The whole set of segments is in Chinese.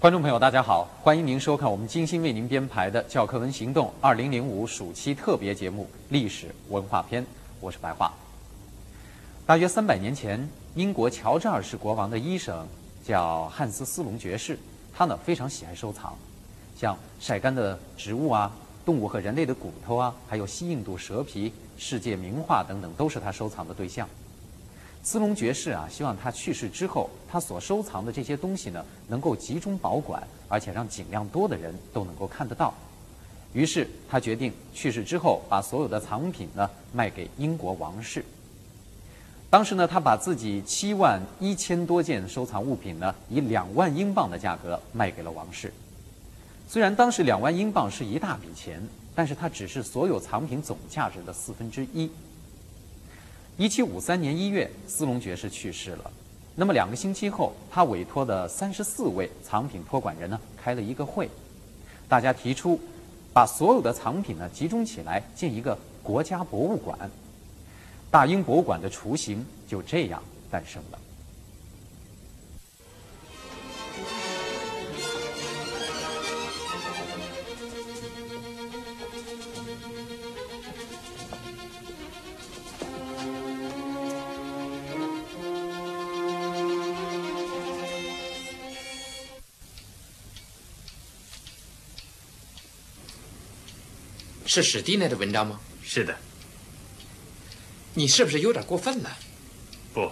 观众朋友，大家好，欢迎您收看我们精心为您编排的《教科文行动》二零零五暑期特别节目《历史文化篇》，我是白桦。大约三百年前，英国乔治二世国王的医生叫汉斯·斯隆爵士，他呢非常喜爱收藏，像晒干的植物啊、动物和人类的骨头啊，还有西印度蛇皮、世界名画等等，都是他收藏的对象。斯隆爵士啊，希望他去世之后，他所收藏的这些东西呢，能够集中保管，而且让尽量多的人都能够看得到。于是他决定去世之后，把所有的藏品呢卖给英国王室。当时呢，他把自己七万一千多件收藏物品呢，以两万英镑的价格卖给了王室。虽然当时两万英镑是一大笔钱，但是它只是所有藏品总价值的四分之一。一七五三年一月，斯隆爵士去世了。那么两个星期后，他委托的三十四位藏品托管人呢，开了一个会，大家提出，把所有的藏品呢集中起来，建一个国家博物馆。大英博物馆的雏形就这样诞生了。是史蒂内的文章吗？是的。你是不是有点过分了？不。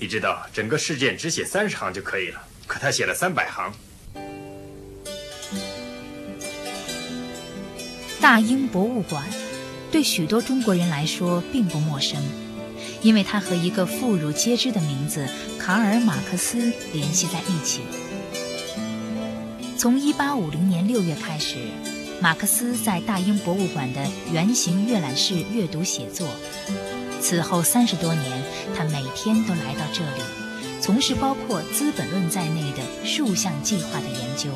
你知道，整个事件只写三十行就可以了，可他写了三百行。大英博物馆对许多中国人来说并不陌生，因为它和一个妇孺皆知的名字卡尔·马克思联系在一起。从1850年6月开始。马克思在大英博物馆的圆形阅览室阅读写作，此后三十多年，他每天都来到这里，从事包括《资本论》在内的数项计划的研究。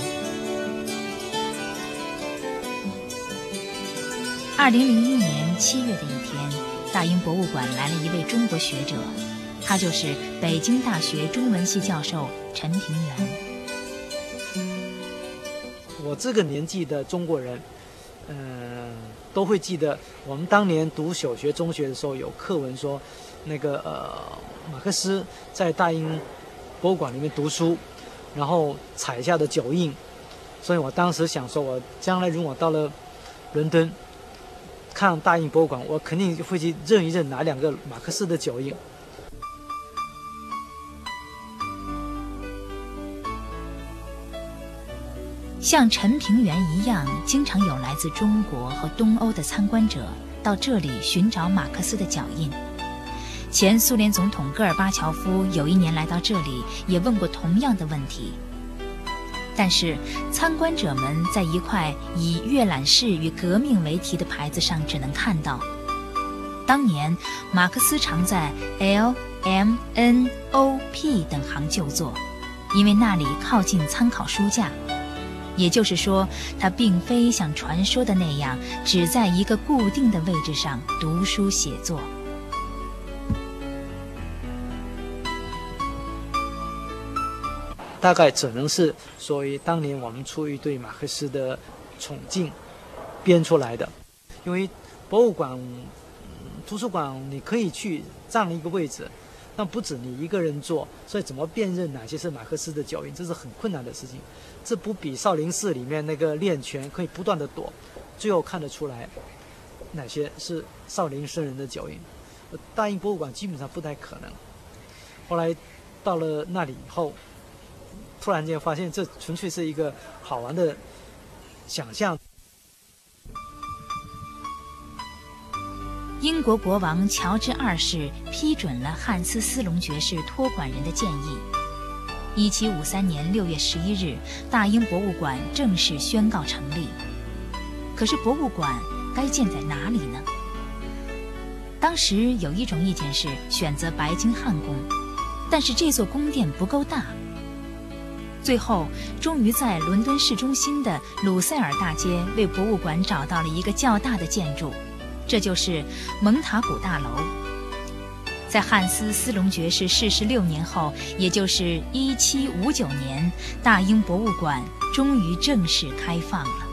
二零零一年七月的一天，大英博物馆来了一位中国学者，他就是北京大学中文系教授陈平原。我这个年纪的中国人，嗯，都会记得我们当年读小学、中学的时候有课文说，那个呃，马克思在大英博物馆里面读书，然后踩下的脚印。所以我当时想说，我将来如果到了伦敦看大英博物馆，我肯定会去认一认哪两个马克思的脚印。像陈平原一样，经常有来自中国和东欧的参观者到这里寻找马克思的脚印。前苏联总统戈尔巴乔夫有一年来到这里，也问过同样的问题。但是，参观者们在一块以“阅览室与革命”为题的牌子上只能看到，当年马克思常在 L、M、N、O、P 等行就坐，因为那里靠近参考书架。也就是说，他并非像传说的那样，只在一个固定的位置上读书写作。大概只能是所谓当年我们出于对马克思的崇敬编出来的。因为博物馆、图书馆你可以去占一个位置，但不止你一个人做，所以怎么辨认哪些是马克思的脚印，这是很困难的事情。这不比少林寺里面那个练拳可以不断的躲，最后看得出来哪些是少林僧人的脚印。大英博物馆基本上不太可能。后来到了那里以后，突然间发现这纯粹是一个好玩的想象。英国国王乔治二世批准了汉斯·斯隆爵士托管人的建议。一七五三年六月十一日，大英博物馆正式宣告成立。可是，博物馆该建在哪里呢？当时有一种意见是选择白金汉宫，但是这座宫殿不够大。最后，终于在伦敦市中心的鲁塞尔大街为博物馆找到了一个较大的建筑，这就是蒙塔古大楼。在汉斯·斯隆爵士逝世六年后，也就是1759年，大英博物馆终于正式开放了。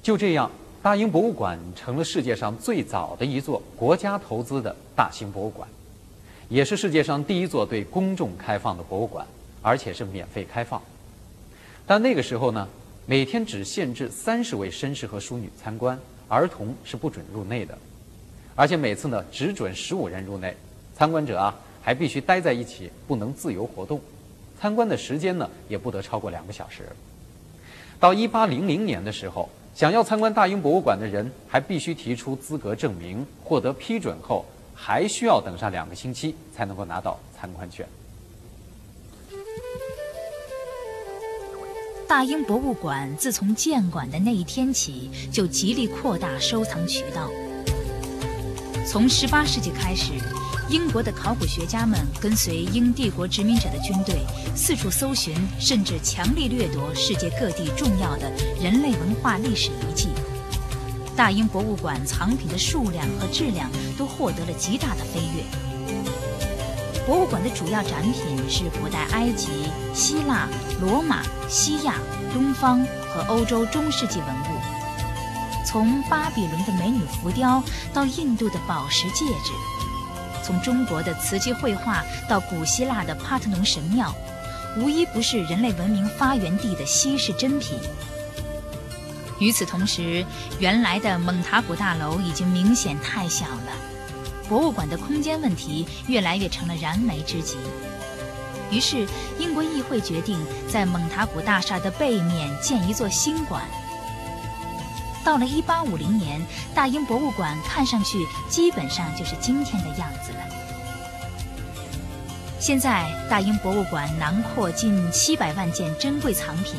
就这样，大英博物馆成了世界上最早的一座国家投资的大型博物馆，也是世界上第一座对公众开放的博物馆。而且是免费开放，但那个时候呢，每天只限制三十位绅士和淑女参观，儿童是不准入内的，而且每次呢只准十五人入内，参观者啊还必须待在一起，不能自由活动，参观的时间呢也不得超过两个小时。到一八零零年的时候，想要参观大英博物馆的人还必须提出资格证明，获得批准后，还需要等上两个星期才能够拿到参观券。大英博物馆自从建馆的那一天起，就极力扩大收藏渠道。从18世纪开始，英国的考古学家们跟随英帝国殖民者的军队，四处搜寻，甚至强力掠夺世界各地重要的人类文化历史遗迹。大英博物馆藏品的数量和质量都获得了极大的飞跃。博物馆的主要展品是古代埃及、希腊、罗马、西亚、东方和欧洲中世纪文物，从巴比伦的美女浮雕到印度的宝石戒指，从中国的瓷器绘画到古希腊的帕特农神庙，无一不是人类文明发源地的稀世珍品。与此同时，原来的蒙塔古大楼已经明显太小了。博物馆的空间问题越来越成了燃眉之急，于是英国议会决定在蒙塔古大厦的背面建一座新馆。到了1850年，大英博物馆看上去基本上就是今天的样子了。现在，大英博物馆囊括近七百万件珍贵藏品，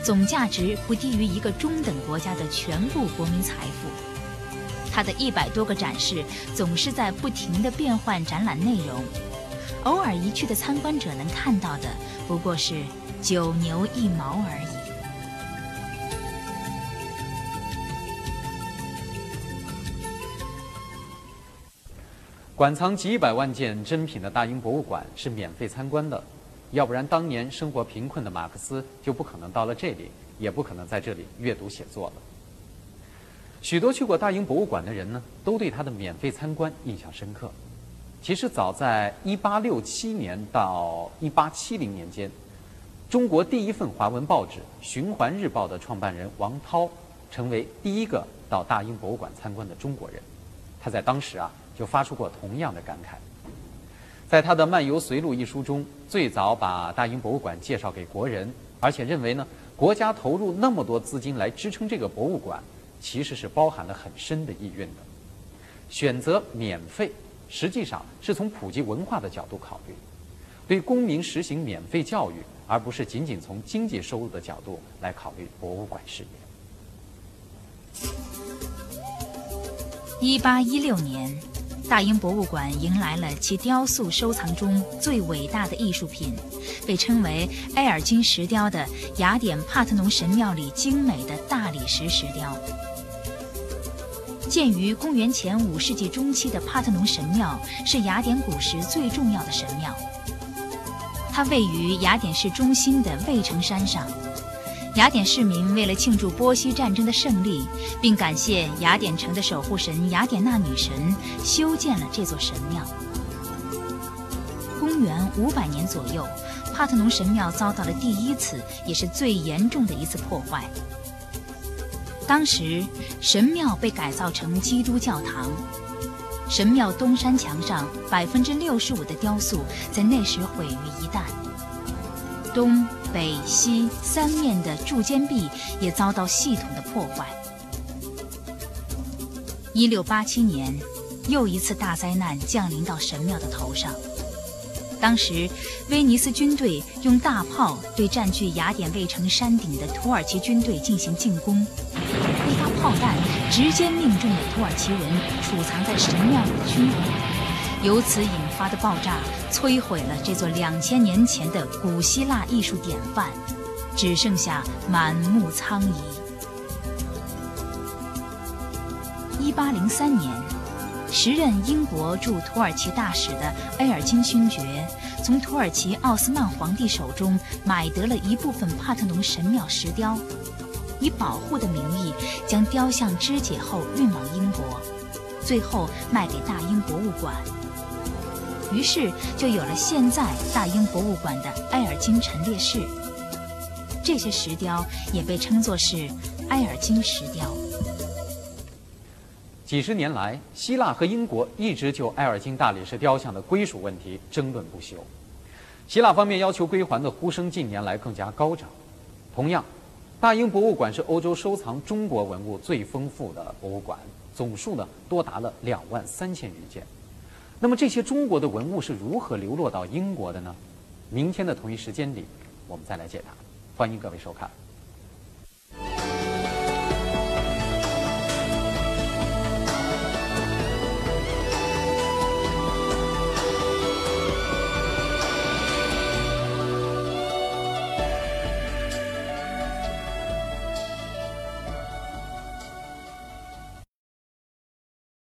总价值不低于一个中等国家的全部国民财富。它的一百多个展示总是在不停地变换展览内容，偶尔一去的参观者能看到的不过是九牛一毛而已。馆藏几百万件珍品的大英博物馆是免费参观的，要不然当年生活贫困的马克思就不可能到了这里，也不可能在这里阅读写作了。许多去过大英博物馆的人呢，都对它的免费参观印象深刻。其实早在1867年到1870年间，中国第一份华文报纸《循环日报》的创办人王涛，成为第一个到大英博物馆参观的中国人。他在当时啊，就发出过同样的感慨。在他的《漫游随录》一书中，最早把大英博物馆介绍给国人，而且认为呢，国家投入那么多资金来支撑这个博物馆。其实是包含了很深的意蕴的。选择免费，实际上是从普及文化的角度考虑，对公民实行免费教育，而不是仅仅从经济收入的角度来考虑博物馆事业。一八一六年，大英博物馆迎来了其雕塑收藏中最伟大的艺术品，被称为埃尔金石雕的雅典帕特农神庙里精美的大理石石雕。建于公元前五世纪中期的帕特农神庙是雅典古时最重要的神庙。它位于雅典市中心的卫城山上。雅典市民为了庆祝波西战争的胜利，并感谢雅典城的守护神雅典娜女神，修建了这座神庙。公元五百年左右，帕特农神庙遭到了第一次也是最严重的一次破坏。当时，神庙被改造成基督教堂。神庙东山墙上百分之六十五的雕塑在那时毁于一旦，东北西三面的柱间壁也遭到系统的破坏。一六八七年，又一次大灾难降临到神庙的头上。当时，威尼斯军队用大炮对占据雅典卫城山顶的土耳其军队进行进攻，一发炮弹直接命中了土耳其人储藏在神庙里的军火，由此引发的爆炸，摧毁了这座两千年前的古希腊艺术典范，只剩下满目苍夷。一八零三年，时任英国驻土耳其大使的埃尔金勋爵，从土耳其奥斯曼皇帝手中买得了一部分帕特农神庙石雕，以保护的名义将雕像肢解后运往英国，最后卖给大英博物馆。于是就有了现在大英博物馆的埃尔金陈列室。这些石雕也被称作是埃尔金石雕。几十年来，希腊和英国一直就埃尔金大理石雕像的归属问题争论不休。希腊方面要求归还的呼声近年来更加高涨。同样，大英博物馆是欧洲收藏中国文物最丰富的博物馆，总数呢多达了两万三千余件。那么这些中国的文物是如何流落到英国的呢？明天的同一时间里，我们再来解答。欢迎各位收看。